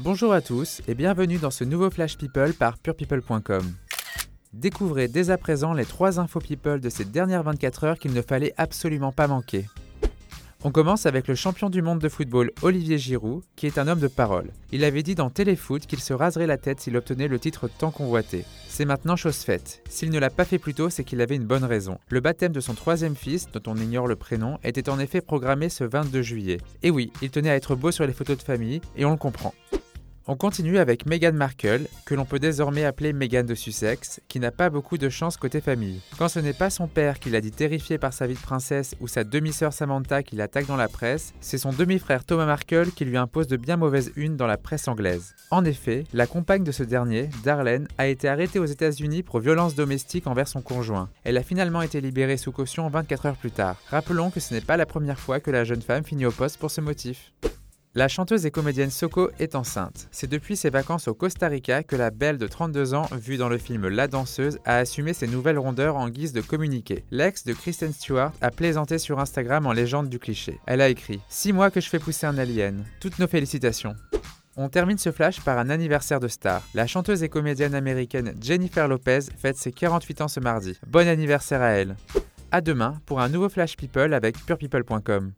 Bonjour à tous et bienvenue dans ce nouveau Flash People par purepeople.com. Découvrez dès à présent les trois infos people de ces dernières 24 heures qu'il ne fallait absolument pas manquer. On commence avec le champion du monde de football Olivier Giroud, qui est un homme de parole. Il avait dit dans Téléfoot qu'il se raserait la tête s'il obtenait le titre tant convoité. C'est maintenant chose faite. S'il ne l'a pas fait plus tôt, c'est qu'il avait une bonne raison. Le baptême de son troisième fils, dont on ignore le prénom, était en effet programmé ce 22 juillet. Et oui, il tenait à être beau sur les photos de famille, et on le comprend. On continue avec Meghan Markle, que l'on peut désormais appeler Meghan de Sussex, qui n'a pas beaucoup de chance côté famille. Quand ce n'est pas son père qui l'a dit terrifié par sa vie de princesse ou sa demi-sœur Samantha qui l'attaque dans la presse, c'est son demi-frère Thomas Markle qui lui impose de bien mauvaises unes dans la presse anglaise. En effet, la compagne de ce dernier, Darlene, a été arrêtée aux États-Unis pour violence domestique envers son conjoint. Elle a finalement été libérée sous caution 24 heures plus tard. Rappelons que ce n'est pas la première fois que la jeune femme finit au poste pour ce motif. La chanteuse et comédienne Soko est enceinte. C'est depuis ses vacances au Costa Rica que la belle de 32 ans, vue dans le film La danseuse, a assumé ses nouvelles rondeurs en guise de communiqué. L'ex de Kristen Stewart a plaisanté sur Instagram en légende du cliché. Elle a écrit 6 mois que je fais pousser un alien. Toutes nos félicitations. On termine ce flash par un anniversaire de star. La chanteuse et comédienne américaine Jennifer Lopez fête ses 48 ans ce mardi. Bon anniversaire à elle. À demain pour un nouveau Flash People avec purepeople.com.